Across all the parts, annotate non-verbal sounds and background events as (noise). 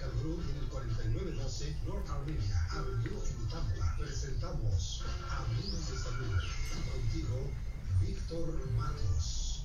En el 4912 North Armenia Avenue en Tampa. Presentamos Amigos de Salud. Contigo, Víctor Matos.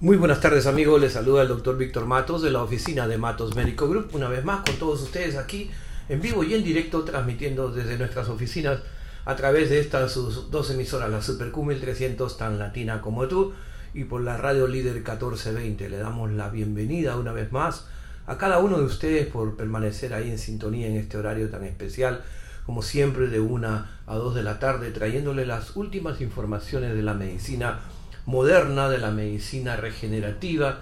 Muy buenas tardes amigos, les saluda el doctor Víctor Matos de la oficina de Matos Medical Group, una vez más con todos ustedes aquí en vivo y en directo transmitiendo desde nuestras oficinas a través de estas sus dos emisoras, la Super Q 1300 tan latina como tú y por la radio líder 1420. Le damos la bienvenida una vez más a cada uno de ustedes por permanecer ahí en sintonía en este horario tan especial, como siempre de una a dos de la tarde, trayéndole las últimas informaciones de la medicina moderna, de la medicina regenerativa,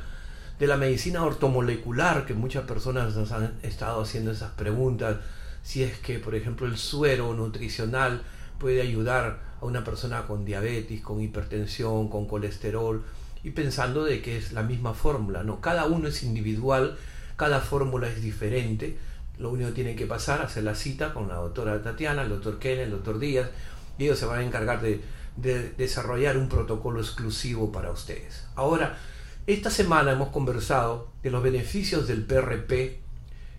de la medicina ortomolecular, que muchas personas nos han estado haciendo esas preguntas, si es que, por ejemplo, el suero nutricional puede ayudar una persona con diabetes, con hipertensión, con colesterol, y pensando de que es la misma fórmula, ¿no? Cada uno es individual, cada fórmula es diferente, lo único que tienen que pasar, hacer la cita con la doctora Tatiana, el doctor Ken, el doctor Díaz, y ellos se van a encargar de, de desarrollar un protocolo exclusivo para ustedes. Ahora, esta semana hemos conversado de los beneficios del PRP,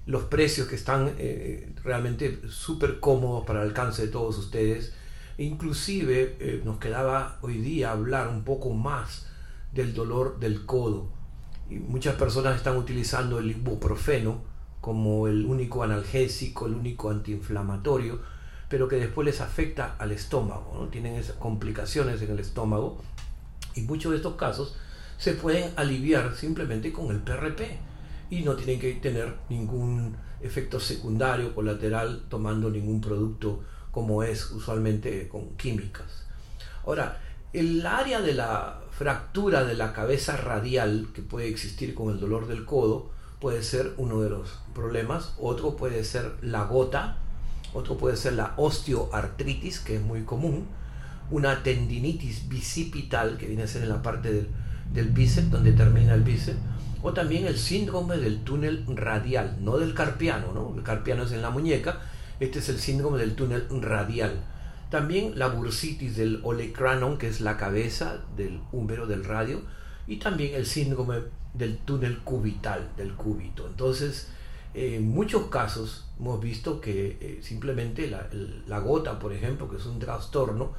los precios que están eh, realmente súper cómodos para el alcance de todos ustedes. E inclusive eh, nos quedaba hoy día hablar un poco más del dolor del codo. Y muchas personas están utilizando el ibuprofeno como el único analgésico, el único antiinflamatorio, pero que después les afecta al estómago, ¿no? tienen esas complicaciones en el estómago y muchos de estos casos se pueden aliviar simplemente con el PRP y no tienen que tener ningún efecto secundario colateral tomando ningún producto como es usualmente con químicas. Ahora, el área de la fractura de la cabeza radial que puede existir con el dolor del codo puede ser uno de los problemas, otro puede ser la gota, otro puede ser la osteoartritis, que es muy común, una tendinitis bicipital, que viene a ser en la parte del, del bíceps, donde termina el bíceps, o también el síndrome del túnel radial, no del carpiano, ¿no? El carpiano es en la muñeca, este es el síndrome del túnel radial. También la bursitis del olecranon, que es la cabeza del húmero del radio, y también el síndrome del túnel cubital, del cúbito. Entonces, en muchos casos hemos visto que eh, simplemente la, la gota, por ejemplo, que es un trastorno,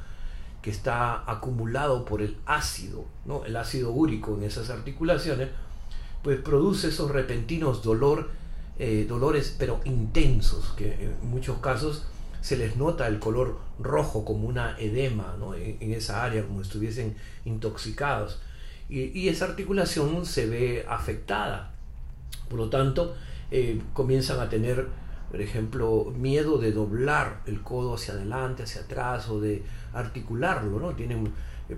que está acumulado por el ácido, ¿no? el ácido úrico en esas articulaciones, pues produce esos repentinos dolor, eh, dolores pero intensos, que en muchos casos se les nota el color rojo como una edema en, esa área, como si estuviesen intoxicados. Y, esa articulación se ve afectada. Por lo tanto, eh, comienzan a tener, por ejemplo, miedo de doblar el codo hacia adelante, hacia atrás o de articularlo, ¿no? Tienen, eh,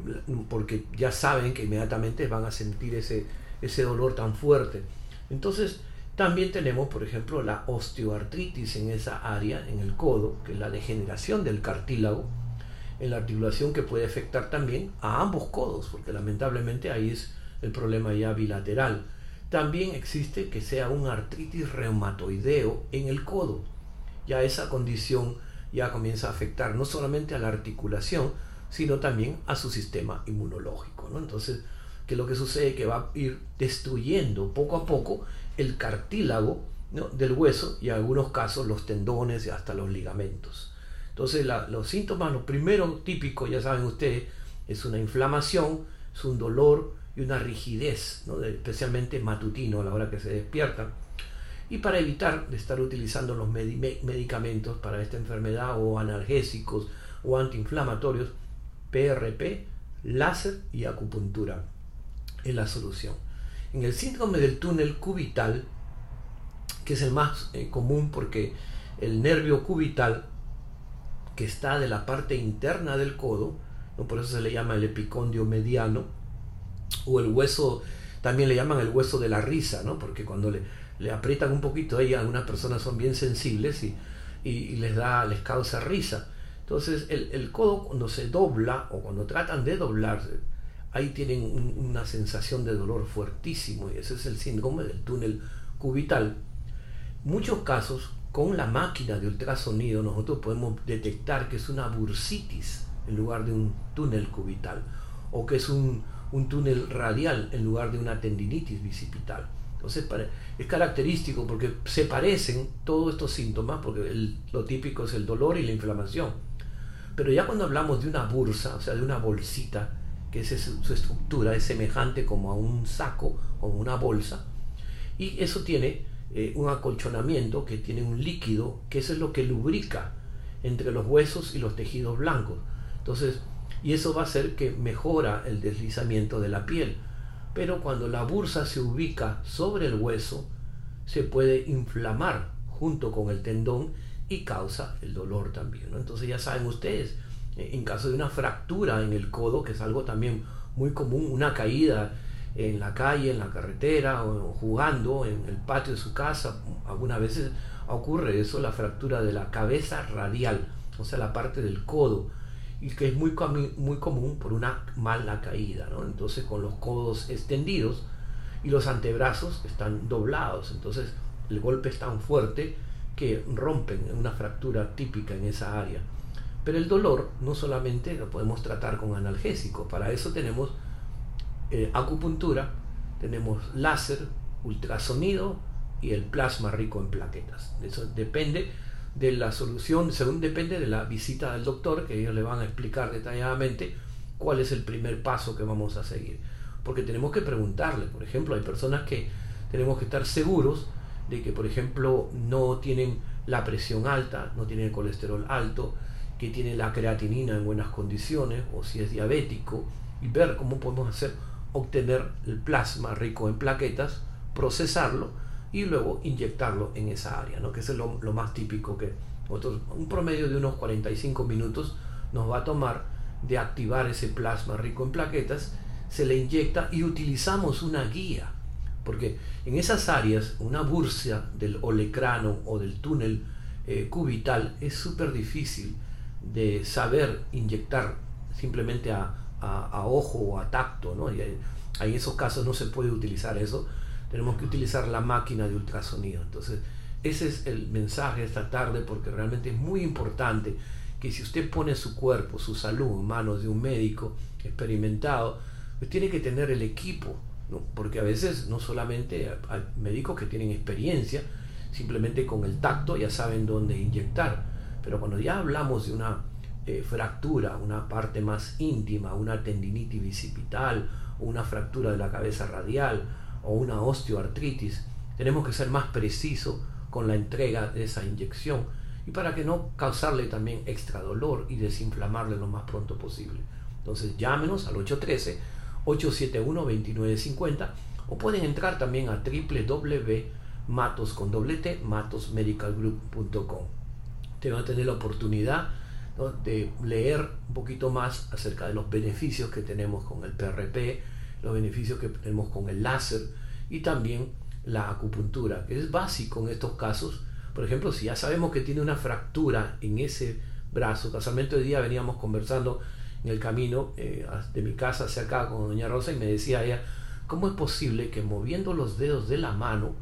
porque ya saben que inmediatamente van a sentir ese, ese dolor tan fuerte. Entonces, también tenemos, por ejemplo, la osteoartritis en esa área, en el codo, que es la degeneración del cartílago, en la articulación que puede afectar también a ambos codos, porque lamentablemente ahí es el problema ya bilateral. También existe que sea un artritis reumatoideo en el codo. Ya esa condición ya comienza a afectar no solamente a la articulación, sino también a su sistema inmunológico. ¿no? Entonces, que lo que sucede que va a ir destruyendo poco a poco el cartílago del hueso y en algunos casos los tendones y hasta los ligamentos. Entonces los síntomas, lo primero típico, ya saben ustedes, es una inflamación, es un dolor y una rigidez, especialmente matutino a la hora que se despiertan. Y para evitar de estar utilizando los medicamentos para esta enfermedad o analgésicos o antiinflamatorios, PRP, láser y acupuntura es la solución. En el síndrome del túnel cubital, que es el más eh, común porque el nervio cubital, que está de la parte interna del codo, ¿no? por eso se le llama el epicondio mediano, o el hueso, también le llaman el hueso de la risa, ¿no? porque cuando le, aprietan un poquito ahí, algunas personas son bien sensibles y, y, les, da, les causa risa. Entonces el, el codo cuando se dobla o cuando tratan de doblarse, ahí tienen una sensación de dolor fuertísimo y ese es el síndrome del túnel cubital. Muchos casos con la máquina de ultrasonido nosotros podemos detectar que es una bursitis en lugar de un túnel cubital o que es un, túnel radial en lugar de una tendinitis bicipital. Entonces es característico porque se parecen todos estos síntomas, porque lo típico es el dolor y la inflamación. Pero ya cuando hablamos de una bursa, o sea, de una bolsita, que es su, estructura, es semejante como a un saco o una bolsa, y eso tiene eh, un acolchonamiento que tiene un líquido, que es lo que lubrica entre los huesos y los tejidos blancos. Entonces, y eso va a hacer que mejora el deslizamiento de la piel. Pero cuando la bursa se ubica sobre el hueso, se puede inflamar junto con el tendón y causa el dolor también. Entonces ya saben ustedes, en caso de una fractura en el codo, que es algo también muy común, una caída en la calle, en la carretera o jugando en el patio de su casa, algunas veces ocurre eso, la fractura de la cabeza radial, o sea, la parte del codo y que es muy, común por una mala caída. Entonces con los codos extendidos y los antebrazos están doblados, entonces el golpe es tan fuerte que rompen una fractura típica en esa área. Pero el dolor no solamente lo podemos tratar con analgésicos, para eso tenemos eh, acupuntura, tenemos láser, ultrasonido y el plasma rico en plaquetas. Eso depende de la solución, según depende de la visita del doctor, que ellos le van a explicar detalladamente cuál es el primer paso que vamos a seguir. Porque tenemos que preguntarle, por ejemplo, hay personas que tenemos que estar seguros de que, por ejemplo, no tienen la presión alta, no tienen el colesterol alto, que tienen la creatinina en buenas condiciones, o si es diabético, y ver cómo podemos hacer obtener el plasma rico en plaquetas, procesarlo y luego inyectarlo en esa área, ¿no? que es lo, más típico que un promedio de unos 45 minutos nos va a tomar de activar ese plasma rico en plaquetas, se le inyecta y utilizamos una guía, porque en esas áreas una bursa del olecrano o del túnel eh, cubital es súper difícil de saber inyectar simplemente a, ojo o a tacto, ¿no? Y en esos casos no se puede utilizar eso, tenemos que utilizar la máquina de ultrasonido. Entonces, ese es el mensaje esta tarde porque realmente es muy importante que si usted pone su cuerpo, su salud en manos de un médico experimentado, pues tiene que tener el equipo, ¿no? porque a veces no solamente hay médicos que tienen experiencia, simplemente con el tacto ya saben dónde inyectar, pero cuando ya hablamos de una eh, fractura, una parte más íntima, una tendinitis bicipital, una fractura de la cabeza radial, o una osteoartritis, tenemos que ser más precisos con la entrega de esa inyección y para que no causarle también extra dolor y desinflamarle lo más pronto posible. Entonces llámenos al 813-871-2950 o pueden entrar también a www.matos.matosmedicalgroup.com. Te van a tener la oportunidad de leer un poquito más acerca de los beneficios que tenemos con el PRP, los beneficios que tenemos con el láser y también la acupuntura, que es básico en estos casos. Por ejemplo, si ya sabemos que tiene una fractura en ese brazo, casualmente hoy día veníamos conversando en el camino eh, de mi casa hacia acá con doña Rosa y me decía ella, ¿cómo es posible que moviendo los dedos de la mano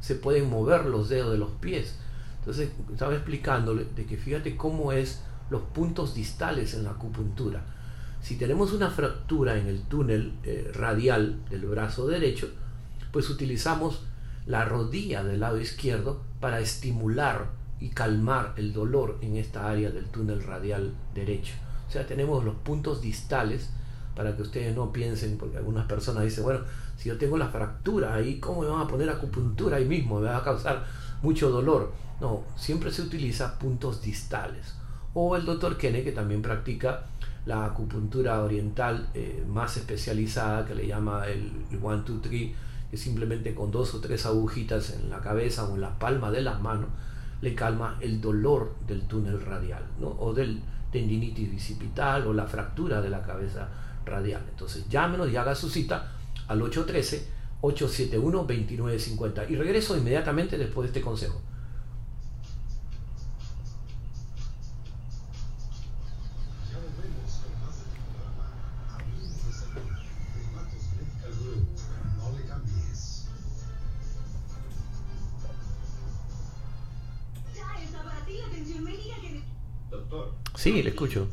se pueden mover los dedos de los pies? Entonces estaba explicándole de que fíjate cómo es los puntos distales en la acupuntura si tenemos una fractura en el túnel eh, radial del brazo derecho, pues utilizamos la rodilla del lado izquierdo para estimular y calmar el dolor en esta área del túnel radial derecho. O sea, tenemos los puntos distales para que ustedes no piensen, porque algunas personas dicen, bueno, si yo tengo la fractura ahí, ¿cómo me van a poner acupuntura ahí mismo? Me va a causar mucho dolor. No, siempre se utiliza puntos distales. O el doctor Kenne, que también practica la acupuntura oriental eh, más especializada que le llama el, one, two, three, que simplemente con dos o tres agujitas en la cabeza o en la palma de las manos le calma el dolor del túnel radial ¿no? o del tendinitis bicipital o la fractura de la cabeza radial. Entonces llámenos y haga su cita al 813-871-2950 y regreso inmediatamente después de este consejo. Sí, le escucho.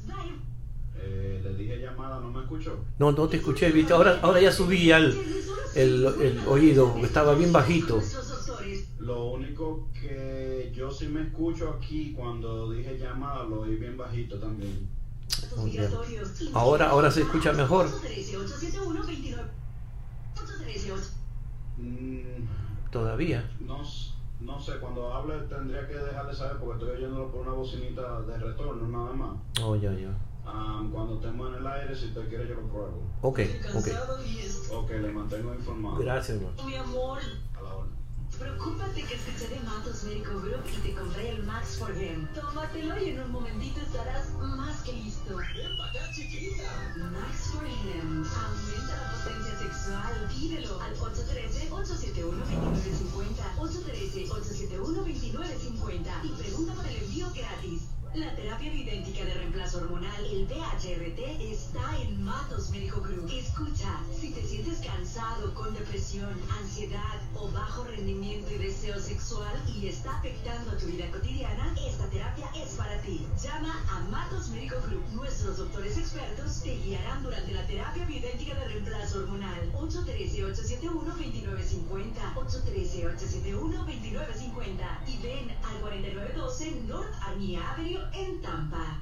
Eh, le dije llamada, ¿no me escuchó? No, no te escuché, ¿viste? Ahora, ahora ya subí al, el, el oído, estaba bien bajito. Lo único que yo sí me escucho aquí cuando dije llamada lo oí bien bajito también. Bien. Ahora, ahora se escucha mejor. Mm, Todavía. no, no sé, cuando hable tendría que dejar de saber porque estoy oyéndolo por una bocinita de retorno nada más. Oh, ya, ya. Ah, cuando estemos en el aire, si usted quiere yo lo pruebo. Ok, ok. Ok, le mantengo informado. Gracias, hermano. Mi amor. Preocúpate que escuché de Matos Médico Group y te compré el Max for Him. Tómatelo y en un momentito estarás más que listo. Max for Him. Aumenta la potencia sexual. Pídelo al 813-871-2950. 813-871-2950. Y pregunta por el envío gratis. La terapia bioidéntica de reemplazo hormonal, el DHRT, está en Matos Médico Group. Escucha, si te sientes cansado, con depresión, ansiedad o bajo rendimiento y deseo sexual y está afectando a tu vida cotidiana, esta terapia es para ti. Llama a Matos Médico Group. Nuestros doctores expertos te guiarán durante la terapia bioidéntica de reemplazo hormonal. 813-871-2950. 813-871-2950. Y ven al 4912 North Army Avenue en Tampa.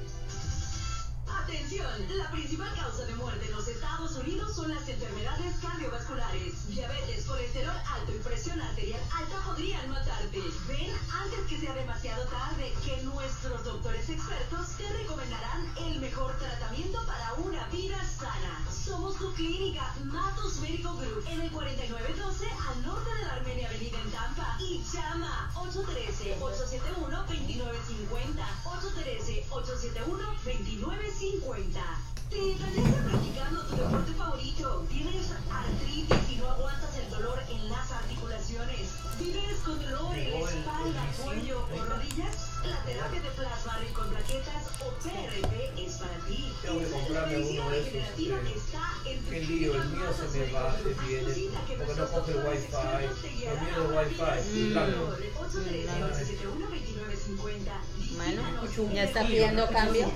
Atención, la principal causa de muerte en los Estados Unidos enfermedades cardiovasculares. Diabetes, colesterol alto y presión arterial alta podrían matarte. Ven antes que sea demasiado tarde que nuestros doctores expertos te recomendarán el mejor tratamiento para una vida sana. Somos tu clínica Matos Medical Group en el 4912 al norte de la Armenia Avenida en Tampa y llama 813-871-2950 813-871-2950 ¿Te entrañaste practicando tu deporte favorito? ¿Tienes artritis y no aguantas el dolor en las articulaciones? ¿Vives con dolor en la espalda, cuello o rodillas? La terapia de plasma rico en plaquetas o PRP es para ti. Tengo que comprarme uno de esos, Qué lío, el mío se me va, se viene, porque no coge el wifi, mío es wifi, claro. Ya está pidiendo cambio.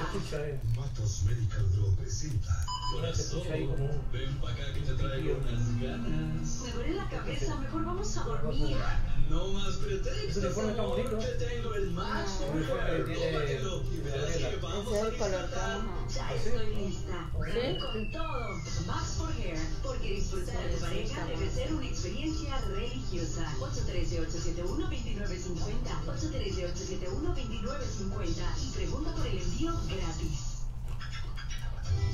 Escucha, eh, Matos Medical presenta Ven pa' acá que te traigo unas ganas. Me duele la cabeza, mejor vamos a dormir. No más pretextos, uniforme está bonito. Te tengo el tiene Ese es el color vamos Ya estoy lista. ¿Sí? Con todo. Max for Hair. Porque disfrutar tu pareja debe ser una experiencia religiosa. 813-871-2950. 813-871-2950. Y pregunta por el envío gratis.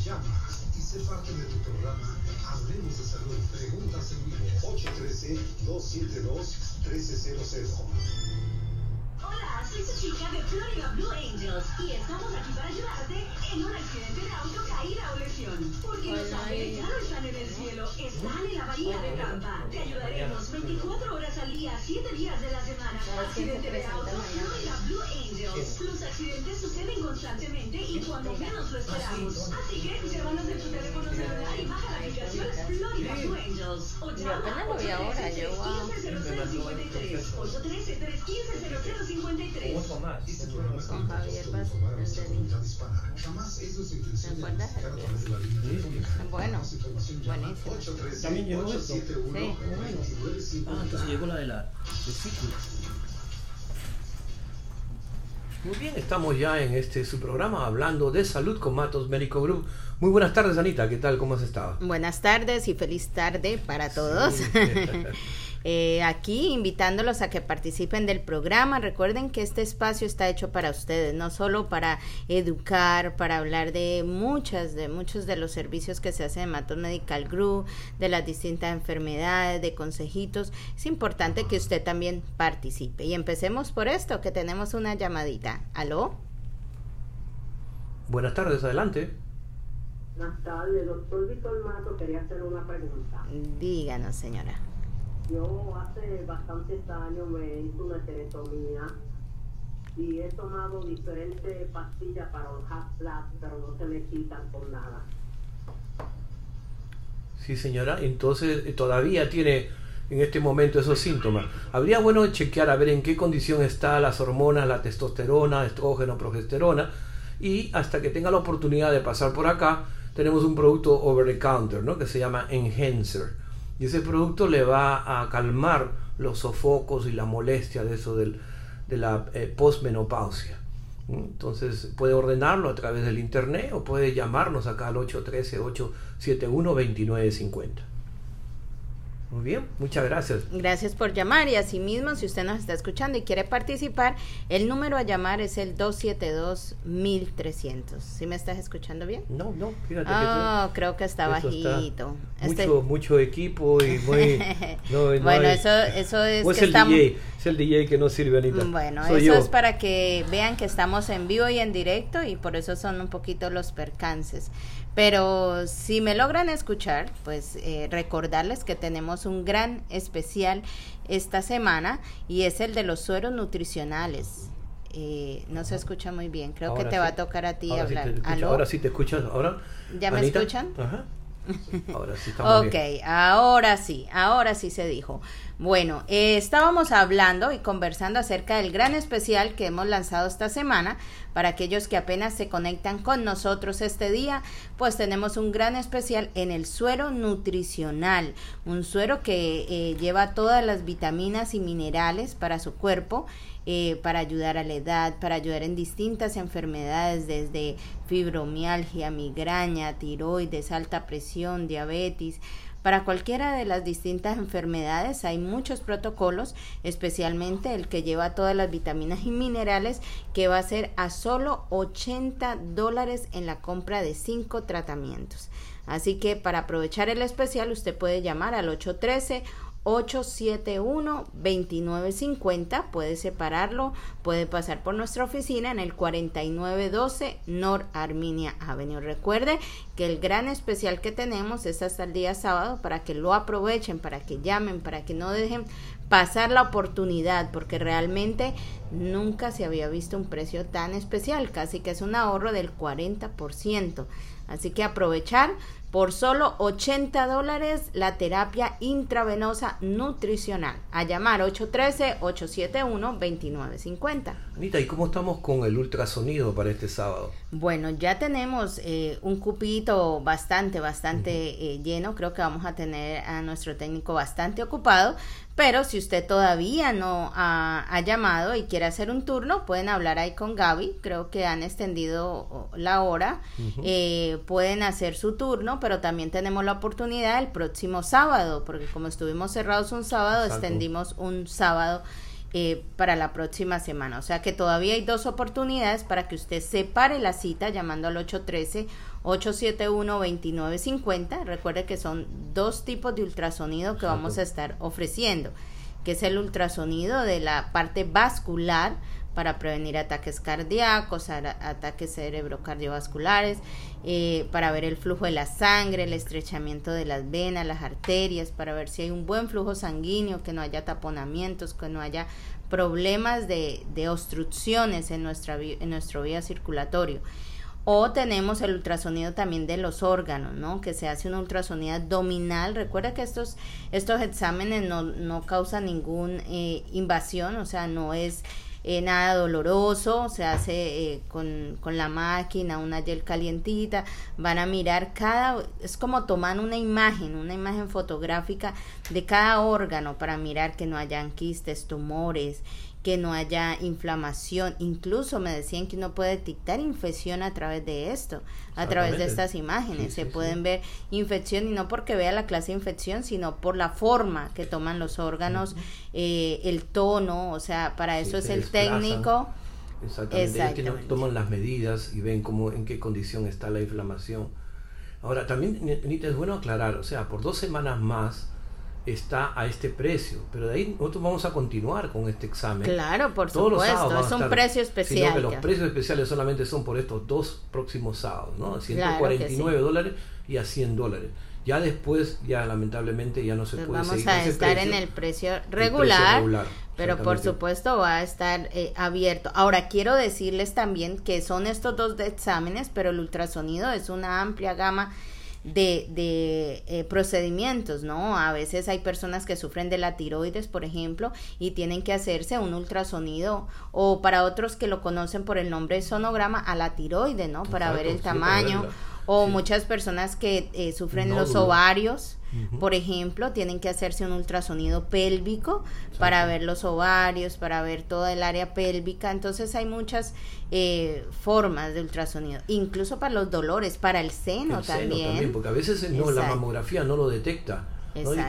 Llama y sé parte de tu programa Hablemos de Salud. Preguntas en vivo. 813-272-1300. Hola, soy su chica de Florida Blue Angels y estamos aquí para ayudarte en un accidente de auto, Porque los ángeles ya no están en el cielo, están en la bahía de Tampa. Te ayudaremos 24 horas al día, 7 días de la semana. Accidente de auto, mañana. Florida Blue Angels. Los accidentes suceden constantemente y cuando menos lo esperamos. Así que llévanos en tu teléfono celular y baja la aplicación Florida Blue Angels. O llama apenas lo vi ahora, yo, wow. 150053 813-315-0053 mucho más. Este programa es Con Javier intención ¿Te acuerdas? Bueno, buenísimo. 813 También llegó esto. 871 2950. Ah, entonces llegó la de la. Muy bien, estamos ya en este su programa hablando de salud con Matos Médico Group. Muy buenas tardes, Anita. ¿Qué tal? ¿Cómo has estado? Buenas tardes y feliz tarde para todos. (laughs) Eh, aquí invitándolos a que participen del programa. Recuerden que este espacio está hecho para ustedes, no solo para educar, para hablar de muchas, de muchos de los servicios que se hacen en Matos Medical Group, de las distintas enfermedades, de consejitos. Es importante que usted también participe. Y empecemos por esto, que tenemos una llamadita. ¿Aló? Buenas tardes, adelante. Buenas tardes, doctor Víctor Mato, quería hacer una pregunta. Díganos, señora. Yo hace bastantes años me hice una esterectomía y he tomado diferentes pastillas para un hot flash, pero no se me quitan con nada. Sí, señora. Entonces, eh, todavía tiene en este momento esos síntomas. Habría bueno chequear a ver en qué condición está las hormonas, la testosterona, estrógeno, progesterona. Y hasta que tenga la oportunidad de pasar por acá, tenemos un producto over the counter, ¿no? Que se llama Enhancer. Y ese producto le va a calmar los sofocos y la molestia de eso del, de la eh, posmenopausia. ¿Mm? Entonces puede ordenarlo a través del internet o puede llamarnos acá al 813-871-2950. Muy bien, muchas gracias. Gracias por llamar y asimismo, si usted nos está escuchando y quiere participar, el número a llamar es el 272-1300. ¿Sí me estás escuchando bien? No, no, fíjate Ah, creo que está eso está bajito. mucho, Este- mucho equipo y muy... (laughs) no, no bueno, hay- eso, eso es o es que el estamos... DJ, es el DJ que no sirve, Anita. Bueno, Soy eso yo. es para que vean que estamos en vivo y en directo y por eso son un poquito los percances. Pero si me logran escuchar, pues eh, recordarles que tenemos un gran especial esta semana y es el de los sueros nutricionales. Eh, no se escucha muy bien, creo que Ahora te sí. va a tocar a ti Ahora sí te hablar. escucho, ¿Aló? Ahora sí te escuchas. Ahora, ¿Ya me escuchan? Ajá. Ahora sí estamos Ok, bien. ahora sí, ahora sí se dijo. Bueno, eh, estábamos hablando y conversando acerca del gran especial que hemos lanzado esta semana. Para aquellos que apenas se conectan con nosotros este día, pues tenemos un gran especial en el suero nutricional. Un suero que eh, lleva todas las vitaminas y minerales para su cuerpo. eh, para ayudar a la edad, para ayudar en distintas enfermedades desde fibromialgia, migraña, tiroides, alta presión, diabetes. Para cualquiera de las distintas enfermedades hay muchos protocolos, especialmente el que lleva todas las vitaminas y minerales, que va a ser a solo 80 dólares en la compra de 5 tratamientos. Así que para aprovechar el especial usted puede llamar al 813 871-2950, puede separarlo, puede pasar por nuestra oficina en el 4912 North Arminia Avenue. Recuerde que el gran especial que tenemos es hasta el día sábado para que lo aprovechen, para que llamen, para que no dejen pasar la oportunidad, porque realmente nunca se había visto un precio tan especial, casi que es un ahorro del 40%. Así que aprovechar por solo 80 dólares la terapia intravenosa nutricional. A llamar 813-871-2950. Anita, ¿y cómo estamos con el ultrasonido para este sábado? Bueno, ya tenemos eh, un cupito bastante, bastante eh, lleno. Creo que vamos a tener a nuestro técnico bastante ocupado. Pero si usted todavía no ha, ha llamado y quiere hacer un turno, pueden hablar ahí con Gaby. Creo que han extendido oh, la hora. Eh, pueden hacer su turno, pero también tenemos la oportunidad el próximo sábado, porque como estuvimos cerrados un sábado, Exacto. extendimos un sábado eh, para la próxima semana. O sea que todavía hay dos oportunidades para que usted separe la cita llamando al 813-871-2950. Recuerde que son dos tipos de ultrasonido que vamos a estar ofreciendo, que es el ultrasonido de la parte vascular para prevenir ataques cardíacos, ataques cerebrocardiovasculares, eh, para ver el flujo de la sangre, el estrechamiento de las venas, las arterias, para ver si hay un buen flujo sanguíneo, que no haya taponamientos, que no haya problemas de, de obstrucciones en, nuestra, en nuestro vía circulatorio. O tenemos el ultrasonido también de los órganos, ¿no? Que se hace un ultrasonido abdominal. Recuerda que estos, estos exámenes no, no causan ninguna invasión, o sea, no es eh, nada doloroso, se hace eh, con, con la máquina, una gel calientita, van a mirar cada, es como tomar una imagen, una imagen fotográfica de cada órgano para mirar que no hayan quistes, tumores, que no haya inflamación, incluso me decían que uno puede detectar infección a través de esto, a través de estas imágenes, Sí, se sí, pueden sí. ver infección y no porque vea la clase de infección, sino por la forma que toman los órganos, eh, el tono, o sea, para eso es el desplazan. técnico. Exactamente. Ellos Exactamente. toman las medidas y ven cómo, en qué condición está la inflamación. Ahora, también, Anita, es bueno aclarar, o sea, por dos semanas más está a este precio, pero de ahí nosotros vamos a continuar con este examen. Claro, por Todos supuesto, a es un estar- precio sino especial. que los precios especiales solamente son por estos dos próximos sábados, ¿no? A 149 sí. dólares y a 100 dólares. Ya después, ya lamentablemente, ya no se Pues puede vamos seguir a con ese estar precio. en el precio precio regular, regular, pero por supuesto va a estar eh, abierto. Ahora quiero decirles también que son estos dos de exámenes, pero el ultrasonido es una amplia gama de, de eh, procedimientos, ¿no? A veces hay personas que sufren de la tiroides, por ejemplo, y tienen que hacerse un ultrasonido, o para otros que lo conocen por el nombre sonograma a la tiroide, ¿no? Para Exacto, ver el sí, tamaño. O Sí. muchas personas que eh, sufren los ovarios, por ejemplo, tienen que hacerse un ultrasonido pélvico para ver los ovarios, para ver toda el área pélvica. Entonces hay muchas eh, formas de ultrasonido, incluso para los dolores, para el seno, El seno también. porque a veces eh, no, la mamografía no lo detecta,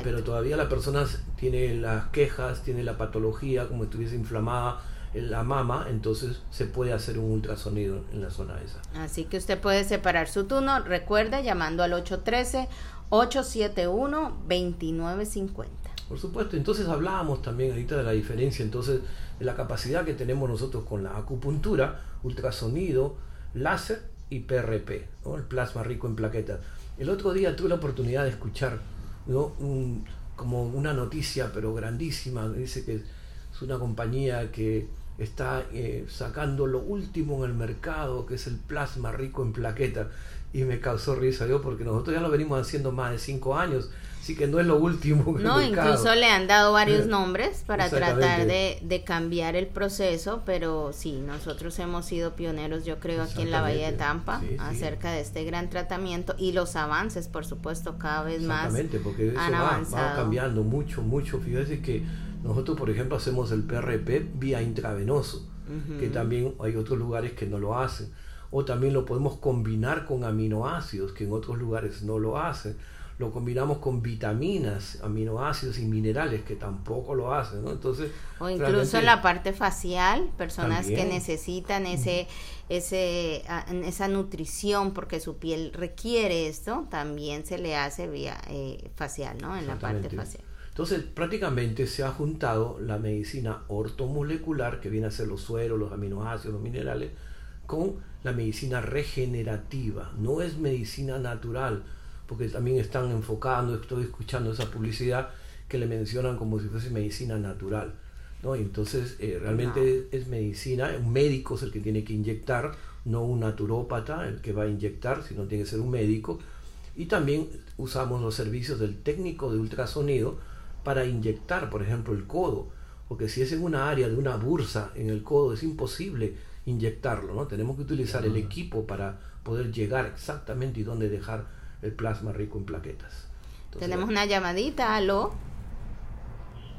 pero todavía la persona tiene las quejas, tiene la patología, como estuviese inflamada la mama, entonces se puede hacer un ultrasonido en la zona esa. Así que usted puede separar su turno, recuerda, llamando al 813-871-2950. Por supuesto, entonces hablábamos también ahorita de la diferencia entonces de la capacidad que tenemos nosotros con la acupuntura, ultrasonido, láser y PRP, ¿no? el plasma rico en plaquetas. El otro día tuve la oportunidad de escuchar ¿no? Un- como una noticia, pero grandísima, dice que es una compañía que está eh, sacando lo último en el mercado, que es el plasma rico en plaquetas, y me causó risa yo porque nosotros ya lo venimos haciendo más de cinco años, así que no es lo último en No, el mercado. incluso le han dado varios nombres para tratar de, de cambiar el proceso, pero sí, nosotros hemos sido pioneros, yo creo, aquí en la Bahía de Tampa, Sí, sí. acerca de este gran tratamiento y los avances, por supuesto, cada vez más. Exactamente, porque eso han va, va avanzado. cambiando mucho, mucho. Fíjese que nosotros, por ejemplo, hacemos el PRP vía intravenoso, que también hay otros lugares que no lo hacen. O también lo podemos combinar con aminoácidos, que en otros lugares no lo hacen. Lo combinamos con vitaminas, aminoácidos y minerales, que tampoco lo hacen. ¿no? Entonces, O incluso en la parte facial, personas que necesitan ese, ese, esa nutrición porque su piel requiere esto, también se le hace vía eh, facial, ¿no? En la parte facial. Entonces, prácticamente se ha juntado la medicina ortomolecular, que viene a ser los sueros, los aminoácidos, los minerales, con la medicina regenerativa. No es medicina natural, porque también están enfocando, estoy escuchando esa publicidad que le mencionan como si fuese medicina natural. ¿no? Y entonces, eh, realmente es, es medicina, un médico es el que tiene que inyectar, no un naturópata el que va a inyectar, sino tiene que ser un médico. Y también usamos los servicios del técnico de ultrasonido para inyectar, por ejemplo, el codo. Porque si es en una área de una bursa en el codo, es imposible inyectarlo, ¿no? Tenemos que utilizar el equipo para poder llegar exactamente y dónde dejar el plasma rico en plaquetas. Entonces, Tenemos una llamadita, aló.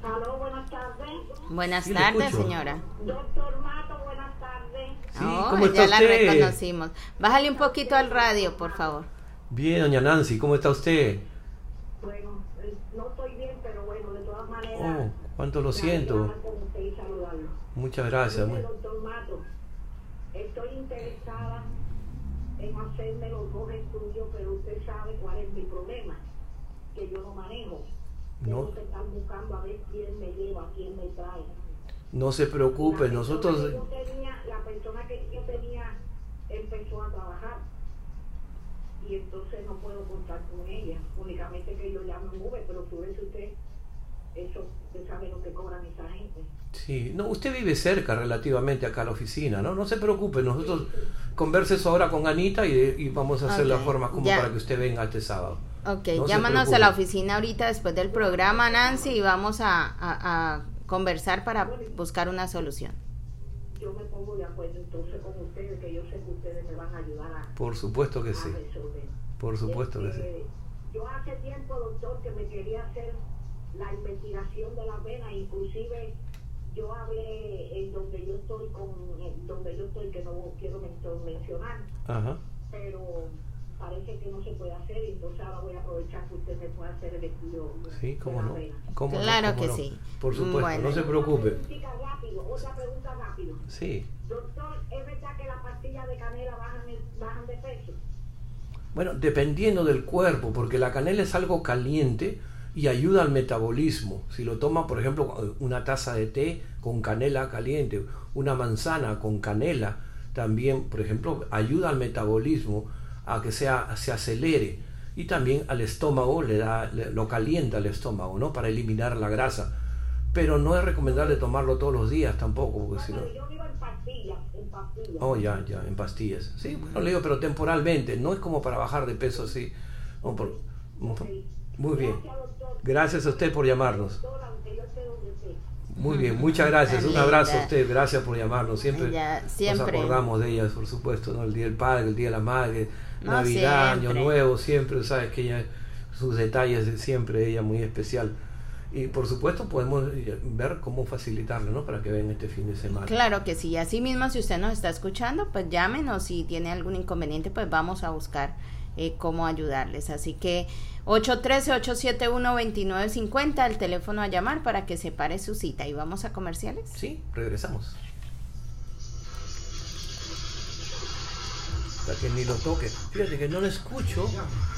Aló, buenas tardes. Buenas Sí, tardes, señora. Doctor Mato, buenas tardes. Sí, Oh, ¿cómo está ya la reconocimos. Bájale un poquito al radio, por favor. Bien, doña Nancy, ¿cómo está usted? Bueno, no estoy bien, pero bueno, de todas maneras. Oh, cuánto lo siento. Muchas gracias. Doctor Mato, estoy interesada en hacerme los dos estudios, pero usted sabe cuál es mi problema, que yo no manejo. No. Estar buscando a ver quién me lleva, quién me trae. No se preocupe, nosotros... yo tenía- la persona que yo tenía empezó a trabajar y entonces no puedo contar con ella. Únicamente que yo llamo en Uber, pero ves usted, eso, usted sabe lo que cobran esa gente. Sí, no, usted vive cerca relativamente acá a la oficina, ¿no? No se preocupe, nosotros converse eso ahora con Anita y, y vamos a hacer Ok, la forma como ya. para que usted venga este sábado. Ok, No llámanos a la oficina ahorita después del programa, Nancy, y vamos a, a- a conversar para buscar una solución. Yo me pongo de acuerdo entonces con ustedes, que yo sé que ustedes me van a ayudar a, Por supuesto que sí, resolver. por supuesto que sí. Este, Yo hace tiempo, doctor, que me quería hacer la investigación de la vena, inclusive yo hablé en donde yo estoy con, donde yo estoy, que no quiero men- mencionar, Ajá. pero parece que no se puede hacer, y entonces ahora voy a aprovechar que usted me pueda hacer el estudio Sí, cómo la no. vena. ¿Cómo no? Claro ¿Cómo que no? sí. Por supuesto, Bueno. no se preocupe. rápido, otra pregunta rápido. Sí. Doctor, ¿es verdad que las pastillas de canela bajan, el- bajan de peso? Bueno, dependiendo del cuerpo, porque la canela es algo caliente, y ayuda al metabolismo. Si lo toma, por ejemplo, una taza de té con canela caliente, una manzana con canela, también, por ejemplo, ayuda al metabolismo a que sea, se acelere y también al estómago le da, le- lo calienta el estómago, ¿no? Para eliminar la grasa. Pero no es recomendable tomarlo todos los días tampoco, porque si no... Yo vivo en pastillas, en pastillas. Oh, ya, ya, en pastillas. Sí, bueno, le digo, pero temporalmente, no es como para bajar de peso así. No, por- muy bien. Gracias. Gracias a usted por llamarnos. Muy bien, muchas gracias. Un abrazo a usted, gracias por llamarnos. Siempre, Ya, siempre. nos acordamos de ella, por supuesto, ¿no? El Día del Padre, el Día de la Madre, No, Navidad, Año. Nuevo, siempre, sabes que ella, sus detalles de siempre, ella muy especial. Y por supuesto podemos ver cómo facilitarle, ¿no? Para que vengan este fin de semana. Claro que sí. Así mismo, si usted nos está escuchando, pues llámenos. Si tiene algún inconveniente, pues vamos a buscar eh, cómo ayudarles. Así que 813-871-2950, el teléfono a llamar para que separe su cita. Y vamos a comerciales. Sí, regresamos. Hasta que ni lo toque. Fíjate que no lo escucho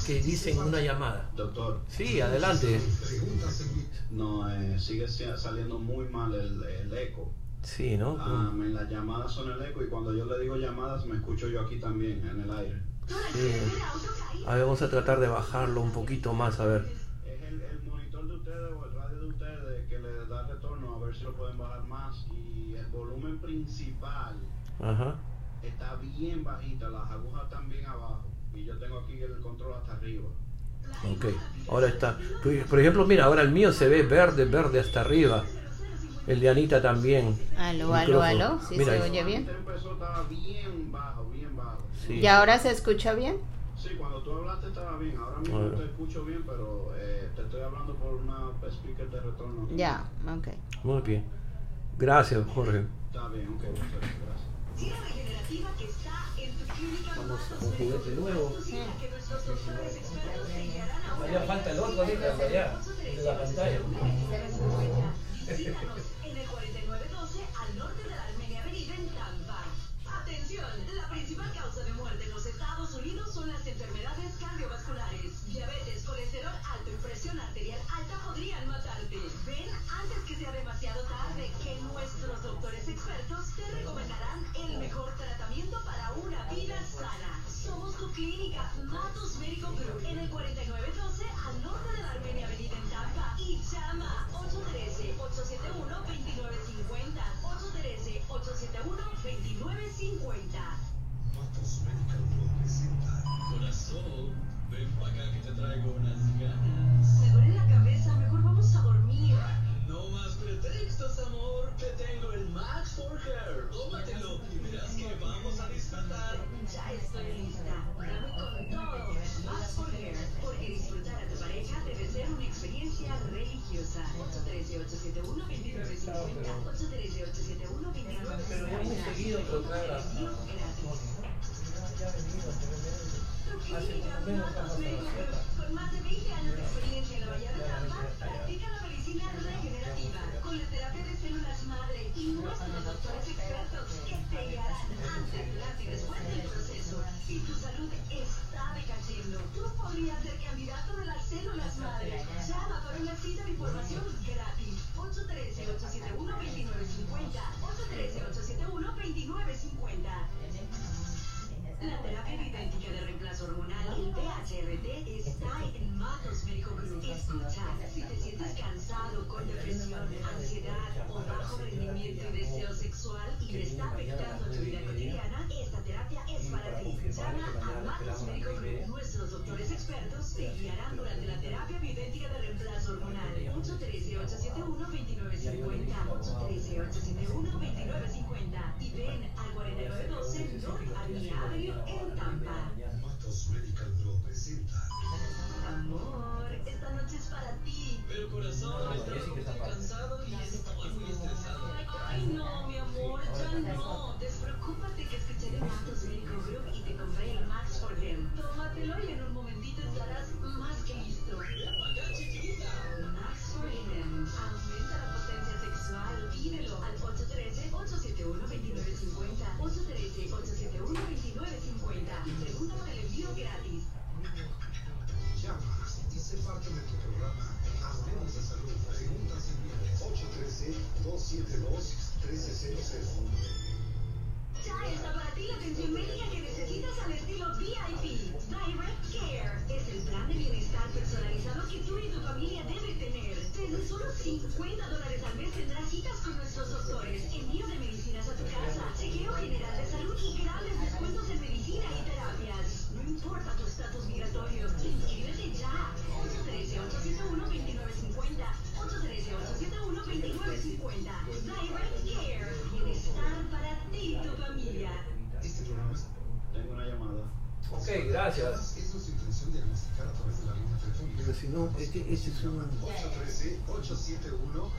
que dicen una llamada. Doctor, Sí, adelante. No, eh, sigue si- saliendo muy mal el, el eco. Sí, ¿no? Ah, en las llamadas son el eco y cuando yo le digo llamadas me escucho yo aquí también, en el aire. Sí. A ver, vamos a tratar de bajarlo un poquito más, a ver. Es el, el monitor de ustedes o el radio de ustedes que le da retorno, a ver si lo pueden bajar más. Y el volumen principal Ajá. está bien bajita, las agujas están bien abajo. Y yo tengo aquí el control hasta arriba. Ok, ahora está. Por ejemplo, mira, ahora el mío se ve verde, verde hasta arriba. El de Anita también. Aló, aló, aló. ¿Sí Mira, se oye bien? Antes empezó, estaba bien bajo, bien. Sí. ¿Y ahora se escucha bien? Sí, cuando tú hablaste estaba bien. Ahora mismo Bueno. te escucho bien, pero eh, te estoy hablando por una speaker de retorno. Ya, ok. Muy bien. Gracias, Jorge. Está bien, ok, gracias. Vamos Matos con juguete nuevo. A una Allá falta el otro, ahorita, allá, de la pantalla. (laughs) (laughs) corazón, estoy muy cansado y estoy muy estresado. Ay, no, mi amor, ya no. Despreocúpate que escuché de Matos Médico Group y te compré el Max for Them. Tómatelo y en un momentito estarás más que listo. Acá, chiquita. Max for Them. Aumenta la potencia sexual. Pídelo al 813-871-2950. 813-871-2950. Un... 813-871-2950.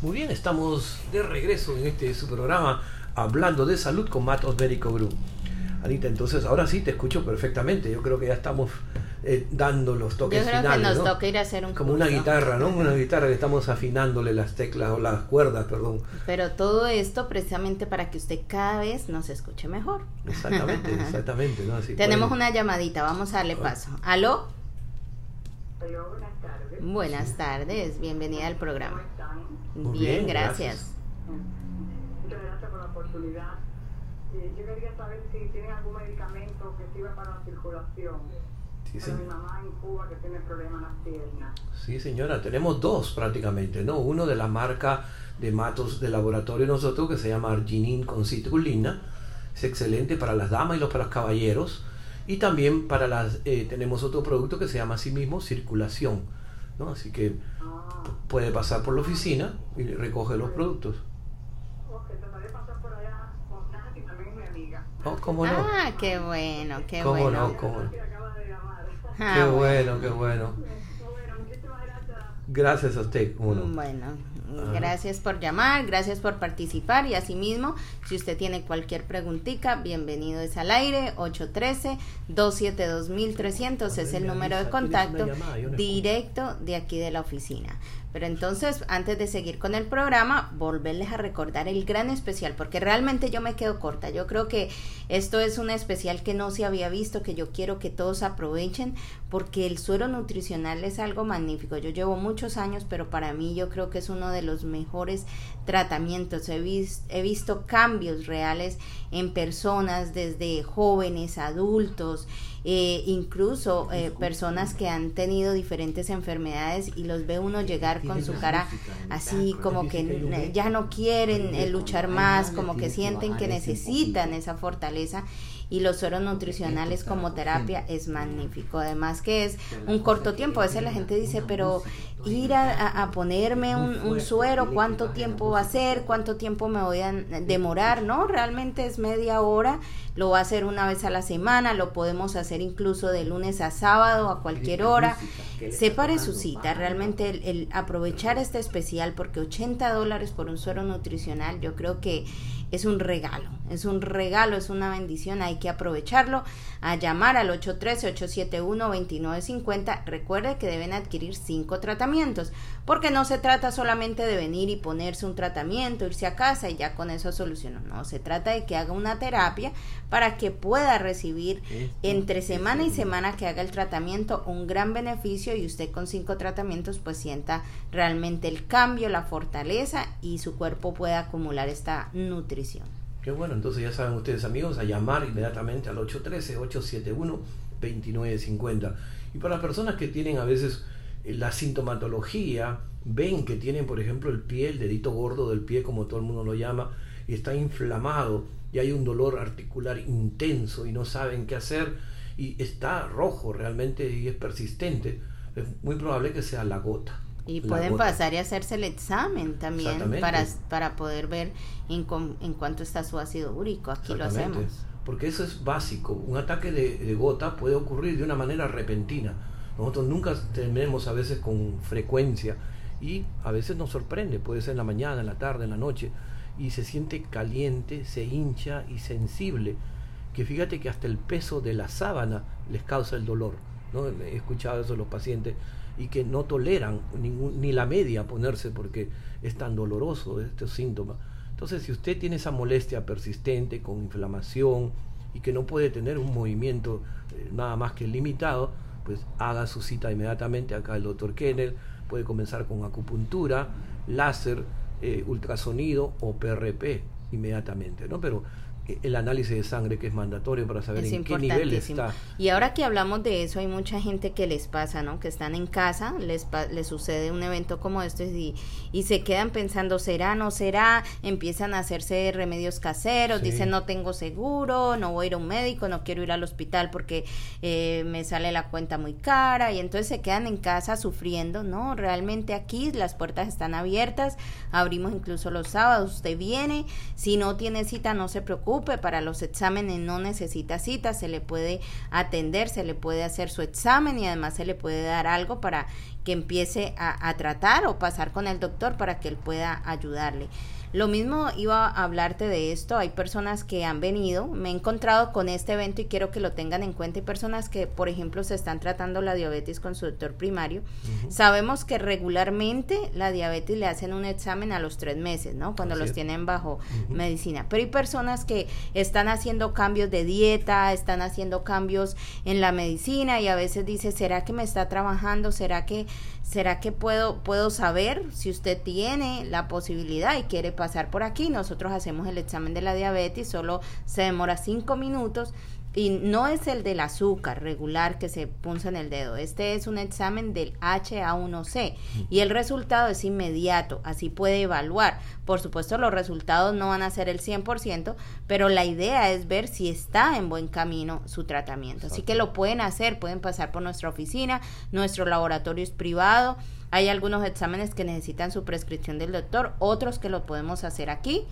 Muy bien, estamos de regreso en este su programa hablando de salud con Matos Médico Group. Anita, entonces ahora sí te escucho perfectamente. Yo creo que ya estamos eh, dando los toques Yo creo que finales, nos ¿no? toca ir a hacer un Como una curso. guitarra, ¿no? Una guitarra que estamos afinándole las teclas o las cuerdas, perdón. Pero todo esto precisamente para que usted cada vez nos escuche mejor. Exactamente, (laughs) exactamente, ¿no? Así Tenemos pueden- una llamadita, vamos a darle paso. ¿Aló? Hola, buenas tardes. Buenas tardes, bienvenida al ¿Cómo programa. están? Muy Bien, bien, gracias. Muchas gracias por la oportunidad. Eh, yo quería saber si tienen algún medicamento que sirva para la circulación. Sí, para mi mamá en Cuba que tiene problemas en las piernas. Sí, señora, tenemos dos prácticamente, ¿no? Uno de la marca de matos de laboratorio nosotros que se llama Arginin con citrulina. Es excelente para las damas y los para los caballeros. Y también para las eh, tenemos otro producto que se llama así mismo circulación, ¿no? Así que Ah, puede pasar por la oficina y recoge los productos. ok, trataré de pasar por allá con Nancy, también es mi Oh, ¿cómo no? Ah, qué bueno, qué ¿Cómo bueno. no? ¿Cómo no? Ah, Qué bueno, qué bueno. Bueno, muchísimas gracias. A usted, ¿cómo no? Bueno, Ajá. gracias por llamar, gracias por participar y asimismo, si usted tiene cualquier preguntita, bienvenido es al aire, 813-272-1300 es el me número de contacto llamada, no directo de aquí de la oficina. Pero entonces, antes de seguir con el programa, volverles a recordar el gran especial, porque realmente yo me quedo corta. Yo creo que esto es un especial que no se había visto, que yo quiero que todos aprovechen, porque el suero nutricional es algo magnífico. Yo llevo muchos años, pero para mí yo creo que es uno de los mejores tratamientos. He, he visto cambios reales en personas, desde jóvenes, adultos, eh, incluso eh, personas que han tenido diferentes enfermedades y los ve uno llegar con su cara así como que ya no quieren eh, luchar más, como que sienten que necesitan esa fortaleza y los sueros nutricionales como terapia es magnífico. Además que es un corto tiempo. A veces la gente dice, pero ir a, ponerme un, un suero, ¿cuánto tiempo va a ser? ¿Cuánto tiempo me voy a demorar? No, realmente es media hora. Lo va a hacer una vez a la semana. Lo podemos hacer incluso de lunes a sábado, a cualquier hora. Separe su cita. Realmente el, el aprovechar este especial, porque 80 dólares por un suero nutricional, yo creo que es un regalo, es un regalo, es una bendición, hay que aprovecharlo, a llamar al 813-871-2950. Recuerde que deben adquirir cinco tratamientos, porque no se trata solamente de venir y ponerse un tratamiento, irse a casa y ya con eso solucionó. No, se trata de que haga una terapia para que pueda recibir entre semana y semana que haga el tratamiento un gran beneficio y usted con cinco tratamientos pues sienta realmente el cambio, la fortaleza y su cuerpo pueda acumular esta nutrición. Qué bueno, entonces ya saben ustedes amigos, a llamar inmediatamente al 813-871-2950. Y para las personas que tienen a veces eh, la sintomatología, ven que tienen por ejemplo el pie, el dedito gordo del pie como todo el mundo lo llama, y está inflamado y hay un dolor articular intenso y no saben qué hacer y está rojo realmente y es persistente, es muy probable que sea la gota. Y pueden gota. pasar y hacerse el examen también para, para poder ver en, en cuánto está su ácido úrico. Aquí lo hacemos. Porque eso es básico. Un ataque de, de gota puede ocurrir de una manera repentina. Nosotros nunca tenemos a veces con frecuencia y a veces nos sorprende. Puede ser en la mañana, en la tarde, en la noche. Y se siente caliente, se hincha y sensible. Que fíjate que hasta el peso de la sábana les causa el dolor. ¿no? He escuchado eso de los pacientes y que no toleran ningún, ni la media ponerse porque es tan doloroso estos síntomas. Entonces, si usted tiene esa molestia persistente con inflamación y que no puede tener un movimiento eh, nada más que limitado, pues haga su cita inmediatamente acá el doctor Kennel. Puede comenzar con acupuntura, láser, eh, ultrasonido o PRP inmediatamente, ¿no? Pero el análisis de sangre que es mandatorio para saber Es en qué nivel está. Y ahora que hablamos de eso, hay mucha gente que les pasa, ¿no? Que están en casa, les, les sucede un evento como este y, y se quedan pensando, ¿será, no será? Empiezan a hacerse remedios caseros, Sí. dicen, no tengo seguro, no voy a ir a un médico, no quiero ir al hospital porque eh, me sale la cuenta muy cara y entonces se quedan en casa sufriendo, ¿no? Realmente aquí las puertas están abiertas, abrimos incluso los sábados, usted viene, si no tiene cita no se preocupe, para los exámenes no necesita cita, se le puede atender, se le puede hacer su examen y además se le puede dar algo para que empiece a, a tratar o pasar con el doctor para que él pueda ayudarle. Lo mismo iba a hablarte de esto, hay personas que han venido, me he encontrado con este evento y quiero que lo tengan en cuenta, hay personas que, por ejemplo, se están tratando la diabetes con su doctor primario. Sabemos que regularmente la diabetes le hacen un examen a los tres meses, ¿no? Cuando Así los es. tienen bajo medicina. Pero hay personas que están haciendo cambios de dieta, están haciendo cambios en la medicina y a veces dice, ¿será que me está trabajando? ¿Será que será que puedo puedo saber si usted tiene la posibilidad y quiere pasar por aquí? Nosotros hacemos el examen de la diabetes, solo se demora cinco minutos y no es el del azúcar regular que se punza en el dedo. Este es un examen del HA1C y el resultado es inmediato, así puede evaluar. Por supuesto, los resultados no van a ser el 100%, pero la idea es ver si está en buen camino su tratamiento. Así que lo pueden hacer, pueden pasar por nuestra oficina, nuestro laboratorio es privado. Hay algunos exámenes que necesitan su prescripción del doctor, otros que lo podemos hacer aquí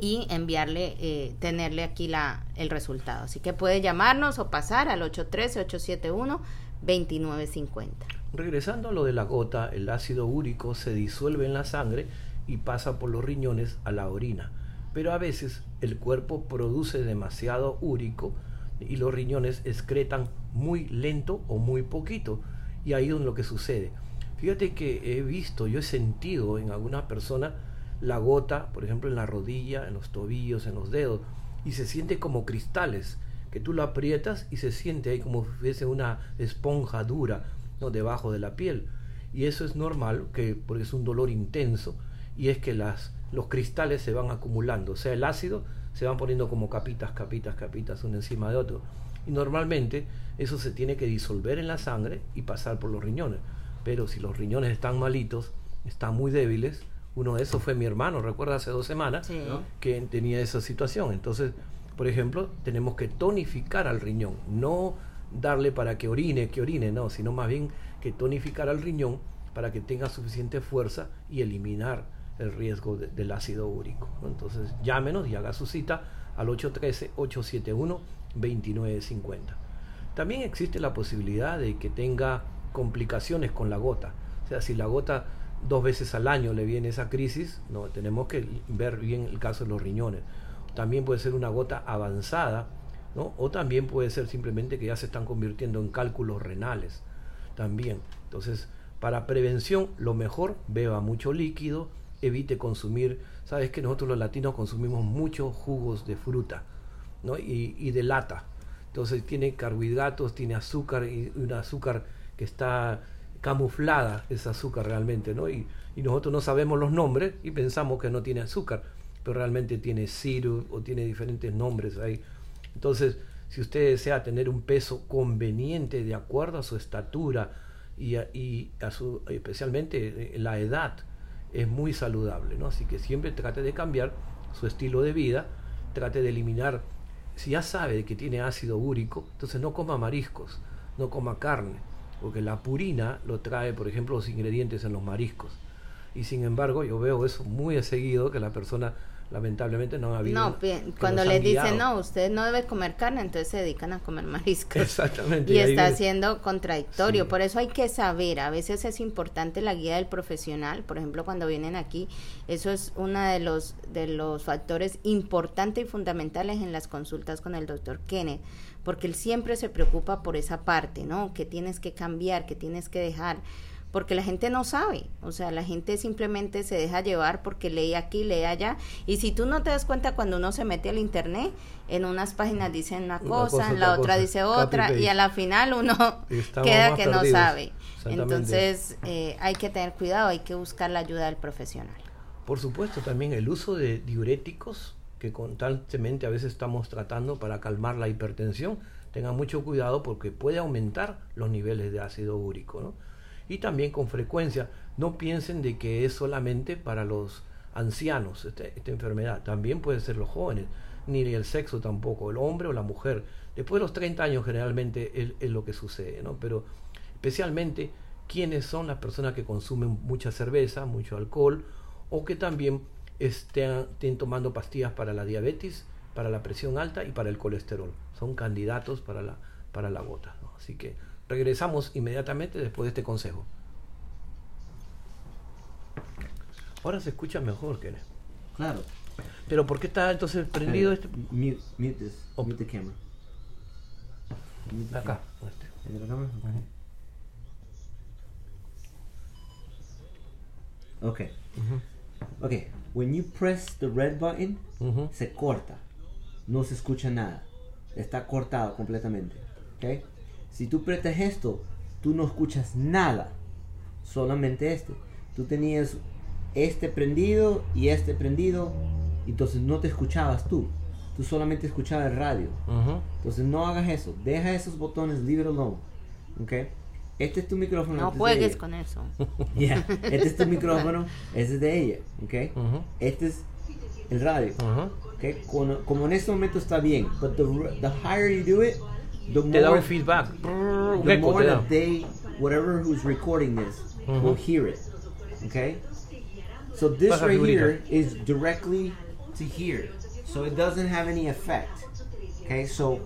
y enviarle, eh, tenerle aquí la, el resultado. Así que puede llamarnos o pasar al 813-871-2950. Regresando a lo de la gota, el ácido úrico se disuelve en la sangre y pasa por los riñones a la orina. Pero a veces el cuerpo produce demasiado úrico y los riñones excretan muy lento o muy poquito. Y ahí es lo que sucede. Fíjate que he visto, yo he sentido en algunas personas la gota, por ejemplo, en la rodilla, en los tobillos, en los dedos, y se siente como cristales, que tú lo aprietas y se siente ahí como si fuese una esponja dura ¿no? debajo de la piel. Y eso es normal, que, porque es un dolor intenso, y es que las, los cristales se van acumulando, o sea, el ácido se van poniendo como capitas, capitas, capitas, uno encima de otro. Y normalmente eso se tiene que disolver en la sangre y pasar por los riñones. Pero si los riñones están malitos, están muy débiles, uno de esos fue mi hermano, recuerda hace dos semanas, Sí. ¿no? que tenía esa situación. Entonces, por ejemplo, tenemos que tonificar al riñón, no darle para que orine, que orine, no, sino más bien que tonificar al riñón para que tenga suficiente fuerza y eliminar el riesgo de- del ácido úrico. ¿no? Entonces, llámenos y haga su cita al 813-871-2950. También existe la posibilidad de que tenga complicaciones con la gota. O sea, si la gota dos veces al año le viene esa crisis, no tenemos que ver bien el caso de los riñones. También puede ser una gota avanzada, ¿no? O también puede ser simplemente que ya se están convirtiendo en cálculos renales. También. Entonces, para prevención, lo mejor, beba mucho líquido, evite consumir, sabes que nosotros los latinos consumimos muchos jugos de fruta, ¿no? Y, y de lata. Entonces tiene carbohidratos, tiene azúcar y un azúcar que está camuflada, ese azúcar realmente, ¿no? Y, y nosotros no sabemos los nombres y pensamos que no tiene azúcar, pero realmente tiene sirup o tiene diferentes nombres ahí. Entonces, si usted desea tener un peso conveniente de acuerdo a su estatura y a, y a su, especialmente eh, la edad, es muy saludable, ¿no? Así que siempre trate de cambiar su estilo de vida, trate de eliminar, si ya sabe que tiene ácido úrico, entonces no coma mariscos, no coma carne, porque la purina lo trae, por ejemplo, los ingredientes en los mariscos. Y sin embargo, yo veo eso muy seguido, que la persona lamentablemente no ha habido... No, cuando les dicen, no, usted no debe comer carne, entonces se dedican a comer mariscos. (laughs) Exactamente. Y ahí está viene- siendo contradictorio. Sí. Por eso hay que saber. A veces es importante la guía del profesional. Por ejemplo, cuando vienen aquí, eso es uno de los, de los factores importantes y fundamentales en las consultas con el doctor Kenneth. Porque él siempre se preocupa por esa parte, ¿no? Que tienes que cambiar, que tienes que dejar. Porque la gente no sabe. O sea, la gente simplemente se deja llevar porque lee aquí, lee allá. Y si tú no te das cuenta cuando uno se mete al internet, en unas páginas dicen una Una cosa, cosa, en la otra cosa. dice otra, y a la final uno queda que no sabe. Entonces eh, hay que tener cuidado, hay que buscar la ayuda del profesional. Por supuesto, también el uso de diuréticos que constantemente a veces estamos tratando para calmar la hipertensión. Tengan mucho cuidado porque puede aumentar los niveles de ácido úrico. ¿no? Y también con frecuencia, no piensen de que es solamente para los ancianos este- esta enfermedad, también puede ser los jóvenes, ni el sexo tampoco, el hombre o la mujer. Después de los 30 años generalmente es, es lo que sucede, ¿no? Pero especialmente quienes son las personas que consumen mucha cerveza, mucho alcohol o que también estén, estén tomando pastillas para la diabetes, para la presión alta y para el colesterol. Son candidatos para la, para la gota. ¿no? Así que regresamos inmediatamente después de este consejo. Ahora se escucha mejor, Kenneth. Claro. Pero ¿por qué está entonces prendido Eh, este? Mute, mute this. Oh. Mute the camera. Mute the Acá. este. camera. ¿El de la cámara? Okay. Okay. When you press the red button, se corta. No se escucha nada. Está cortado completamente. ¿Ok? Si tú prestas esto, tú no escuchas nada. Solamente este. Tú tenías este prendido y este prendido. Entonces no te escuchabas tú. Tú solamente escuchabas el radio. Ujú. Entonces no hagas eso. Deja esos botones, leave it alone. ¿Ok? Este es tu micrófono. No este juegues con eso. (laughs) Yeah, Este es tu micrófono. Ese es de ella. ¿Ok? Ujú. Este es el radio. Ujú. Okay, como, como en este momento está bien, but the, the higher you do it, the Te da more, un feedback. Un the eco more that they, whatever who's recording this, will hear it. Okay, so this Baja right figurita. here is directly to here, so it doesn't have any effect. Okay, so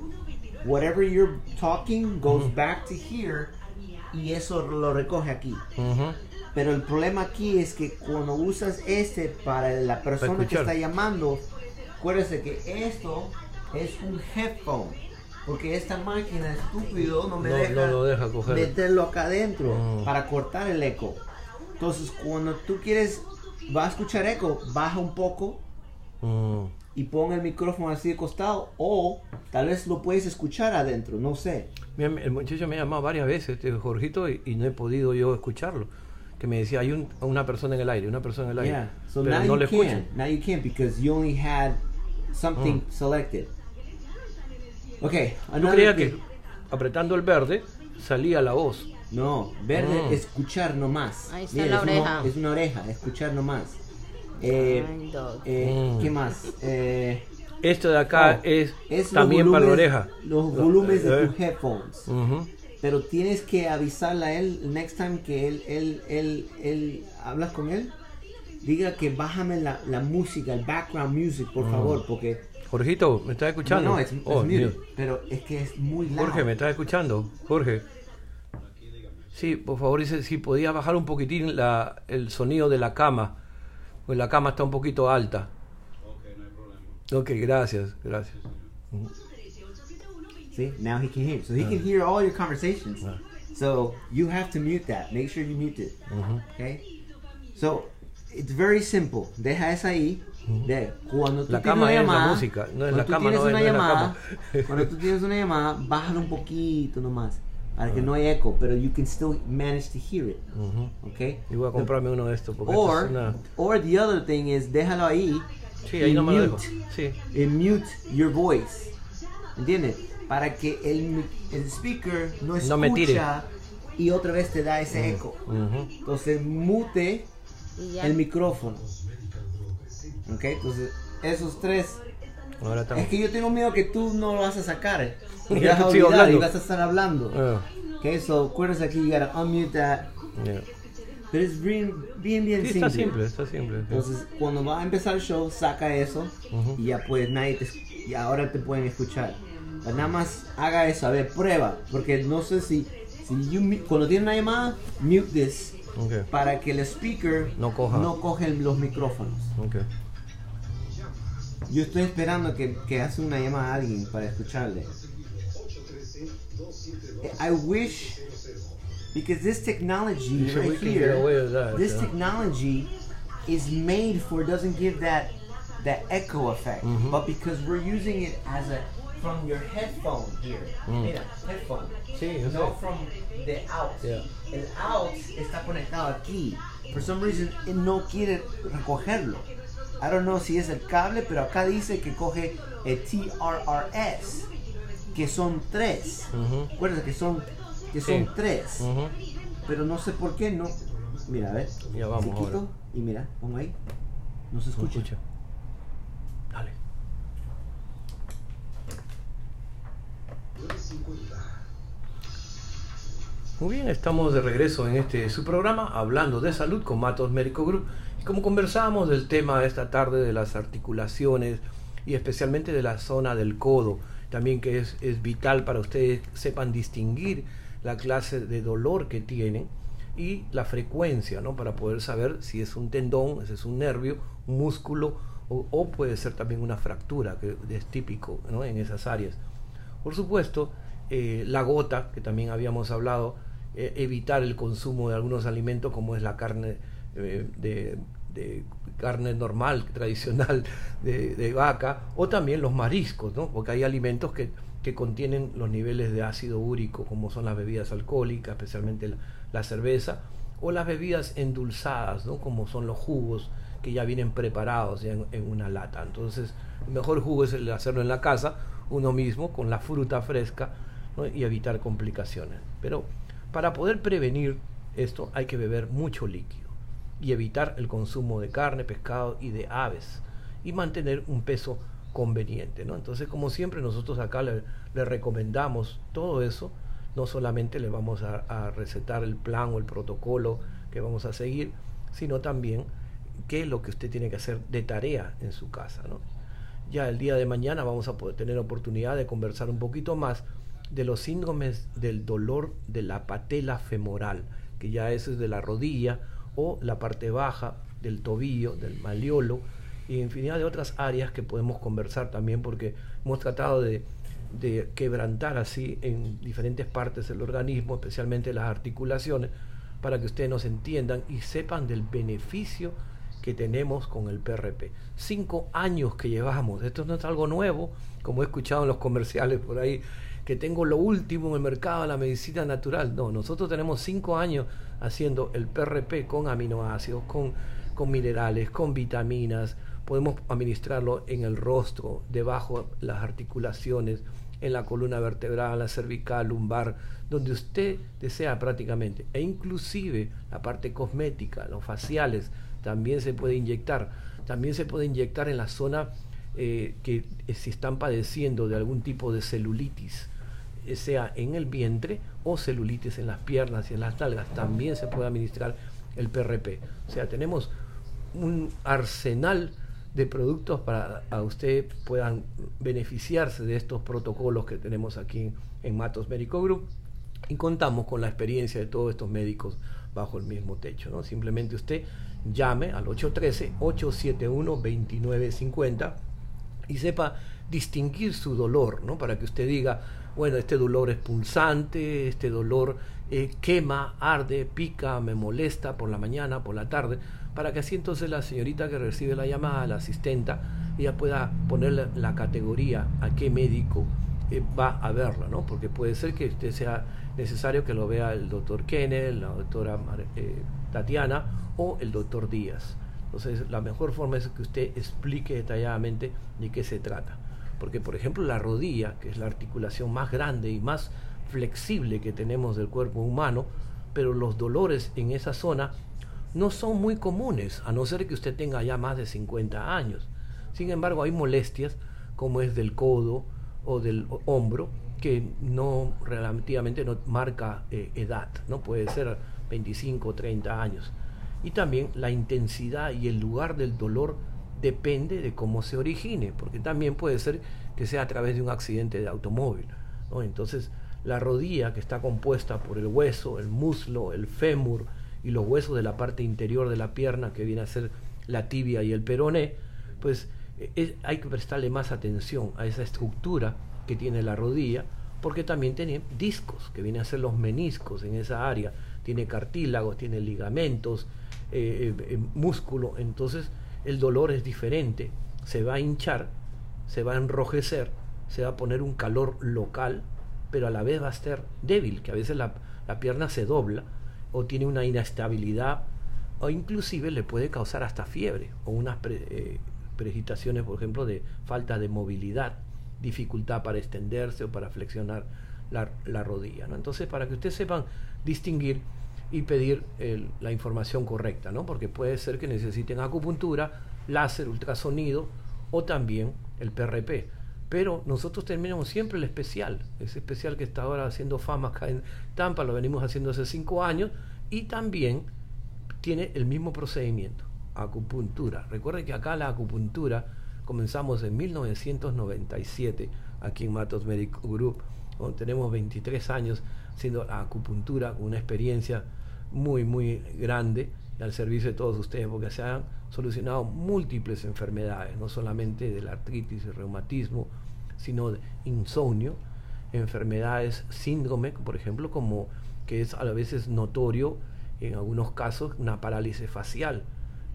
whatever you're talking goes back to here, y eso lo recoge aquí. Pero el problema aquí es que cuando usas este para la persona que está llamando, acuérdese que esto es un headphone. Porque esta máquina estúpido no me No- deja, no lo deja coger. meterlo acá adentro Mm. para cortar el eco. Entonces cuando tú quieres, va a escuchar eco, baja un poco Mm. Y pon el micrófono así de costado o tal vez lo puedes escuchar adentro, no sé. El muchacho me ha llamado varias veces, este Jorgito, y, y no he podido yo escucharlo. Que me decía, hay un- una persona en el aire, una persona en el aire. Yeah. So pero now no you le escucho. Now you can't because you only had something Mm. selected. Okay. Yo creía que apretando el verde salía la voz. No, verde, Mm. escuchar nomás. Ahí está Mira, la es una- oreja. es una oreja, escuchar nomás. Eh, eh, Mm. ¿Qué más? Eh, Esto de acá oh, es, es también para la oreja. Los Lo- volúmenes de eh, tus headphones. ujú. Pero tienes que avisarle a él el next time que él, él, él, él, hablas con él. Diga que bájame la, la música, el background music, por favor, porque Jorgito, ¿me estás no, escuchando? no, es, es Oh, mute. pero es que es muy loud. Jorge, ¿me estás escuchando? Jorge. Sí, por favor, dice si podía bajar un poquitín la, el sonido de la cama. Pues la cama está un poquito alta. Ok, no hay problema. Ok, gracias, gracias. See, now he can hear. So he can hear all your conversations. So you have to mute that. Make sure you mute it. Ujú. Okay. So it's very simple. Deja esa ahí. De cuando tú La tienes una es la llamada, música, no es cuando la tú cama, tienes no una no es la llamada, cama. cuando tú tienes una llamada, bájalo un poquito nomás para que no haya eco, pero you can still manage to hear it. Ujú. Okay. Y voy a comprarme uno de estos porque esto Or, es una... or the other thing is déjalo ahí. Sí, ahí no me lo dejo. mute. Sí. y mute your voice. ¿Entiendes? Para que el, el speaker no escucha No me tire. y otra vez te da ese eco. Ujú. Entonces mute el micrófono. ¿Ok? Entonces esos tres. Ahora estamos... Es que yo tengo miedo que tú no lo vas a sacar. eh. Vas a olvidar y vas a estar hablando. Ah, Ok, so acuérdate aquí, you gotta unmute that. yeah. Pero es bien, bien, bien Sí, simple. está simple, está simple. sí. Entonces, cuando va a empezar el show, saca eso Ujú. y ya pues nadie te y ahora te pueden escuchar. Pero nada más haga eso, a ver, prueba, porque no sé si, si you cuando tiene una llamada, mute this Ok, para que el speaker No coja. no coge los micrófonos. ok. Yo estoy esperando que, que hace una llamada a alguien para escucharle. I wish because this technology right here, that, this yeah. technology is made for doesn't give that that echo effect, but because we're using it as a from your headphone here. Mm. Mira, headphone. Sí, No from the out. Yeah. El out está conectado aquí. For some reason, él no quiere recogerlo. I don't know si es el cable, pero acá dice que coge el TRRS, que son tres. Ujú. Acuérdate que son, que son Sí. tres. Ujú. Pero no sé por qué no. Mira, a ver. Ya vamos Si quito, ahora. Y mira, pongo ahí. No se No escucha. escucha. Dale. 950. Muy bien, estamos de regreso en este su programa hablando de salud con Matos Médico Group. Como conversábamos del tema esta tarde de las articulaciones y especialmente de la zona del codo, también que es, es vital para ustedes sepan distinguir la clase de dolor que tienen y la frecuencia, ¿no? Para poder saber si es un tendón, si es un nervio, un músculo o, o puede ser también una fractura, que es típico ¿no? en esas áreas. Por supuesto, eh, la gota, que también habíamos hablado, eh, evitar el consumo de algunos alimentos como es la carne eh, de, carne normal, tradicional de, vaca, o también los mariscos, ¿no? porque hay alimentos que, que contienen los niveles de ácido úrico, como son las bebidas alcohólicas, especialmente la, cerveza, o las bebidas endulzadas, ¿no? como son los jugos que ya vienen preparados ya en, una lata. Entonces, el mejor jugo es hacerlo en la casa, uno mismo, con la fruta fresca, y evitar complicaciones. Pero para poder prevenir esto hay que beber mucho líquido y evitar el consumo de carne, pescado y de aves y mantener un peso conveniente. ¿no? Entonces, como siempre, nosotros acá le, le recomendamos todo eso. No solamente le vamos a, recetar el plan o el protocolo que vamos a seguir, sino también qué es lo que usted tiene que hacer de tarea en su casa. ¿no? Ya el día de mañana vamos a poder tener oportunidad de conversar un poquito más de los síndromes del dolor de la patela femoral, que ya es de la rodilla o la parte baja del tobillo, del maleolo y infinidad de otras áreas que podemos conversar también porque hemos tratado de, quebrantar así en diferentes partes del organismo, especialmente las articulaciones, para que ustedes nos entiendan y sepan del beneficio que tenemos con el PRP. Cinco años que llevamos, esto no es algo nuevo, como he escuchado en los comerciales por ahí, que tengo lo último en el mercado de la medicina natural. No, nosotros tenemos cinco años haciendo el PRP con aminoácidos, con, con minerales, con vitaminas. Podemos administrarlo en el rostro, debajo las articulaciones, en la columna vertebral, la cervical, lumbar, donde usted desea prácticamente. E inclusive la parte cosmética, los faciales, también se puede inyectar. También se puede inyectar en la zona eh, que eh, si están padeciendo de algún tipo de celulitis, sea en el vientre o celulitis en las piernas y en las nalgas, también se puede administrar el PRP. O sea, tenemos un arsenal de productos para a usted puedan beneficiarse de estos protocolos que tenemos aquí en Matos Médico Group y contamos con la experiencia de todos estos médicos bajo el mismo techo. ¿no? Simplemente usted llame al 813-871-2950 y sepa distinguir su dolor, ¿no? para que usted diga, bueno, este dolor es pulsante, este dolor eh, quema, arde, pica, me molesta por la mañana, por la tarde, para que así entonces la señorita que recibe la llamada, la asistenta, ella pueda ponerle la categoría a qué médico eh, va a verla, ¿no? Porque puede ser que usted sea necesario que lo vea el doctor Kennel, la doctora eh, Tatiana o el doctor Díaz. Entonces, la mejor forma es que usted explique detalladamente de qué se trata. Porque, por ejemplo, la rodilla, que es la articulación más grande y más flexible que tenemos del cuerpo humano, pero los dolores en esa zona no son muy comunes, a no ser que usted tenga ya más de 50 años. Sin embargo, hay molestias como es del codo o del ho- hombro que no relativamente no marca eh, edad, no puede ser 25 o 30 años. Y también la intensidad y el lugar del dolor depende de cómo se origine, porque también puede ser que sea a través de un accidente de automóvil. Entonces, la rodilla que está compuesta por el hueso, el muslo, el fémur y los huesos de la parte interior de la pierna, que viene a ser la tibia y el peroné, pues eh, hay que prestarle más atención a esa estructura que tiene la rodilla, porque también tiene discos, que vienen a ser los meniscos en esa área, tiene cartílagos, tiene ligamentos, eh, eh, eh, músculo, entonces el dolor es diferente, se va a hinchar, se va a enrojecer se va a poner un calor local, pero a la vez va a estar débil, que a veces la, la pierna se dobla o tiene una inestabilidad o inclusive le puede causar hasta fiebre o unas pre- eh, por ejemplo, de falta de movilidad, dificultad para extenderse o para flexionar la, la rodilla. ¿no? Entonces, para que ustedes sepan distinguir y pedir el- la información correcta, ¿no? porque puede ser que necesiten acupuntura, láser, ultrasonido o también el PRP. Pero nosotros terminamos siempre el especial, ese especial que está ahora haciendo fama acá en Tampa, lo venimos haciendo hace cinco años, y también tiene el mismo procedimiento, acupuntura. Recuerden que acá la acupuntura comenzamos en 1997, aquí en Matos Medical Group, donde tenemos 23 años haciendo acupuntura, una experiencia muy, muy grande al servicio de todos ustedes, porque se han solucionado múltiples enfermedades, no solamente de la artritis y reumatismo, sino de insomnio, enfermedades, síndrome, por ejemplo, como que es a veces notorio en algunos casos una parálisis facial,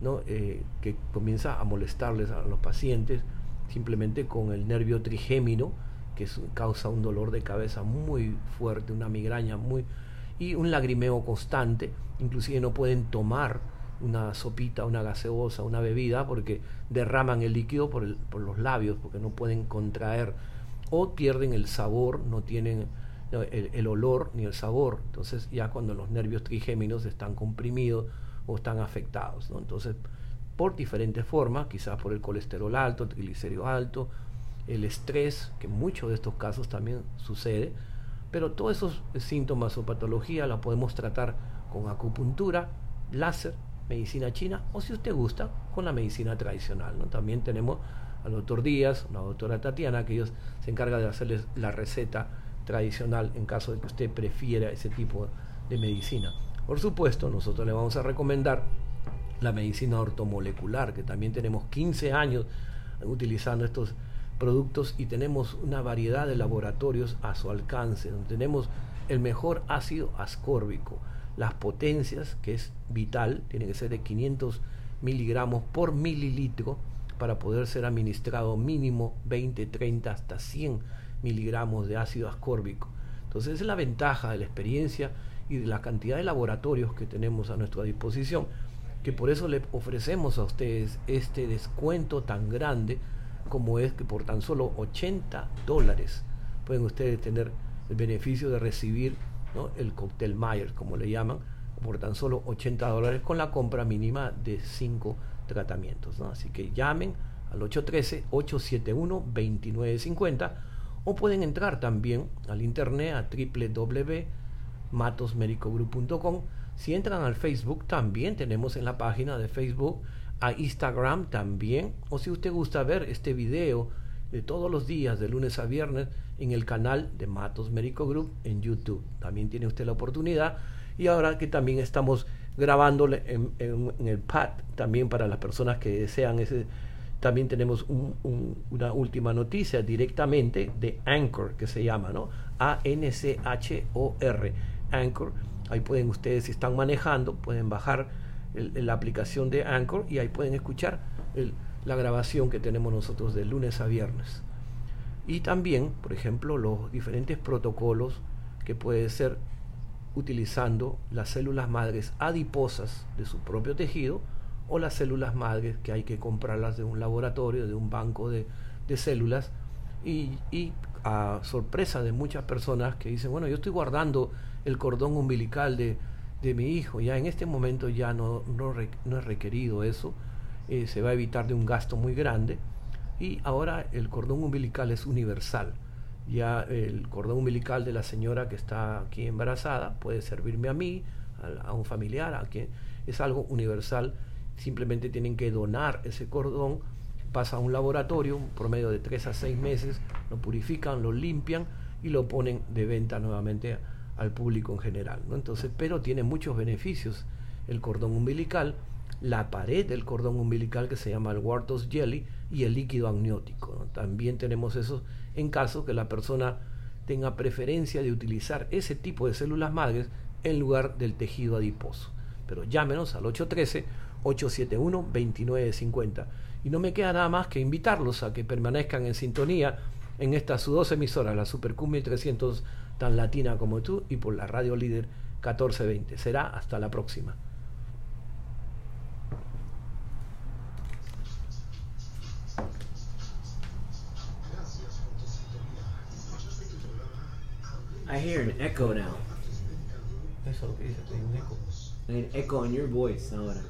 ¿no? Eh, que comienza a molestarles a los pacientes simplemente con el nervio trigémino, que causa un dolor de cabeza muy fuerte, una migraña muy y un lagrimeo constante, inclusive no pueden tomar una sopita, una gaseosa, una bebida porque derraman el líquido por, el- por los labios, porque no pueden contraer o pierden el sabor, no tienen el olor ni el sabor. Entonces ya cuando los nervios trigéminos están comprimidos o están afectados. ¿no? Entonces, por diferentes formas, quizás por el colesterol alto, el triglicérido alto, el estrés, que en muchos de estos casos también sucede, pero todos esos síntomas o patología la podemos tratar con acupuntura, láser, medicina china o si usted gusta, con la medicina tradicional. ¿no? También tenemos al doctor Díaz, la doctora Tatiana, que ellos se encargan de hacerles la receta tradicional en caso de que usted prefiera ese tipo de medicina. Por supuesto, nosotros le vamos a recomendar la medicina ortomolecular, que también tenemos 15 años utilizando estos productos y tenemos una variedad de laboratorios a su alcance, donde tenemos el mejor ácido ascórbico, las potencias, que es vital, tiene que ser de 500 miligramos por mililitro para poder ser administrado mínimo 20, 30, hasta 100 miligramos de ácido ascórbico. Entonces esa es la ventaja de la experiencia y de la cantidad de laboratorios que tenemos a nuestra disposición, que por eso le ofrecemos a ustedes este descuento tan grande como es que por tan solo 80 dólares pueden ustedes tener el beneficio de recibir el cóctel Myers, como le llaman, por tan solo 80 dólares con la compra mínima de 5 tratamientos. Así que llamen al 813-871-2950 o pueden entrar también al internet a www.matosmedicogroup.com. Si entran al Facebook, también tenemos en la página de Facebook, a Instagram también, o si usted gusta ver este video de todos los días, de lunes a viernes, en el canal de Matos Medical Group en YouTube. También tiene usted la oportunidad. Y ahora que también estamos grabándole en, el pad, también para las personas que desean ese, también tenemos un- un- una última noticia directamente de Anchor, que se llama, ¿no? A-N-C-H-O-R, Anchor. Ahí pueden ustedes, si están manejando, pueden bajar el- la aplicación de Anchor y ahí pueden escuchar la grabación que tenemos nosotros de lunes a viernes. Y también, por ejemplo, los diferentes protocolos que puede ser utilizando las células madres adiposas de su propio tejido o las células madres que hay que comprarlas de un laboratorio, de un banco de, de células y, y a sorpresa de muchas personas que dicen, bueno, yo estoy guardando el cordón umbilical de, de mi hijo, ya en este momento ya no, no, es requerido eso, eh, se va a evitar de un gasto muy grande y ahora el cordón umbilical es universal. Ya el cordón umbilical de la señora que está aquí embarazada puede servirme a mí, a, un familiar, a quien es algo universal. Simplemente tienen que donar ese cordón, pasa a un laboratorio, un promedio de 3 a 6 meses, lo purifican, lo limpian y lo ponen de venta nuevamente al público en general. ¿no? Entonces, pero tiene muchos beneficios el cordón umbilical, la pared del cordón umbilical que se llama el Wartos Jelly y el líquido amniótico. También tenemos eso en caso que la persona tenga preferencia de utilizar ese tipo de células madres en lugar del tejido adiposo. Pero llámenos al 813-871-2950. Y no me queda nada más que invitarlos a que permanezcan en sintonía en estas sus dos emisoras, la Super Cumbia 300 tan latina como tú y por la Radio Líder 1420. Será hasta la próxima. I hear an echo now. Eso es lo que dice, hay un eco. Hay an echo in your voice ahora.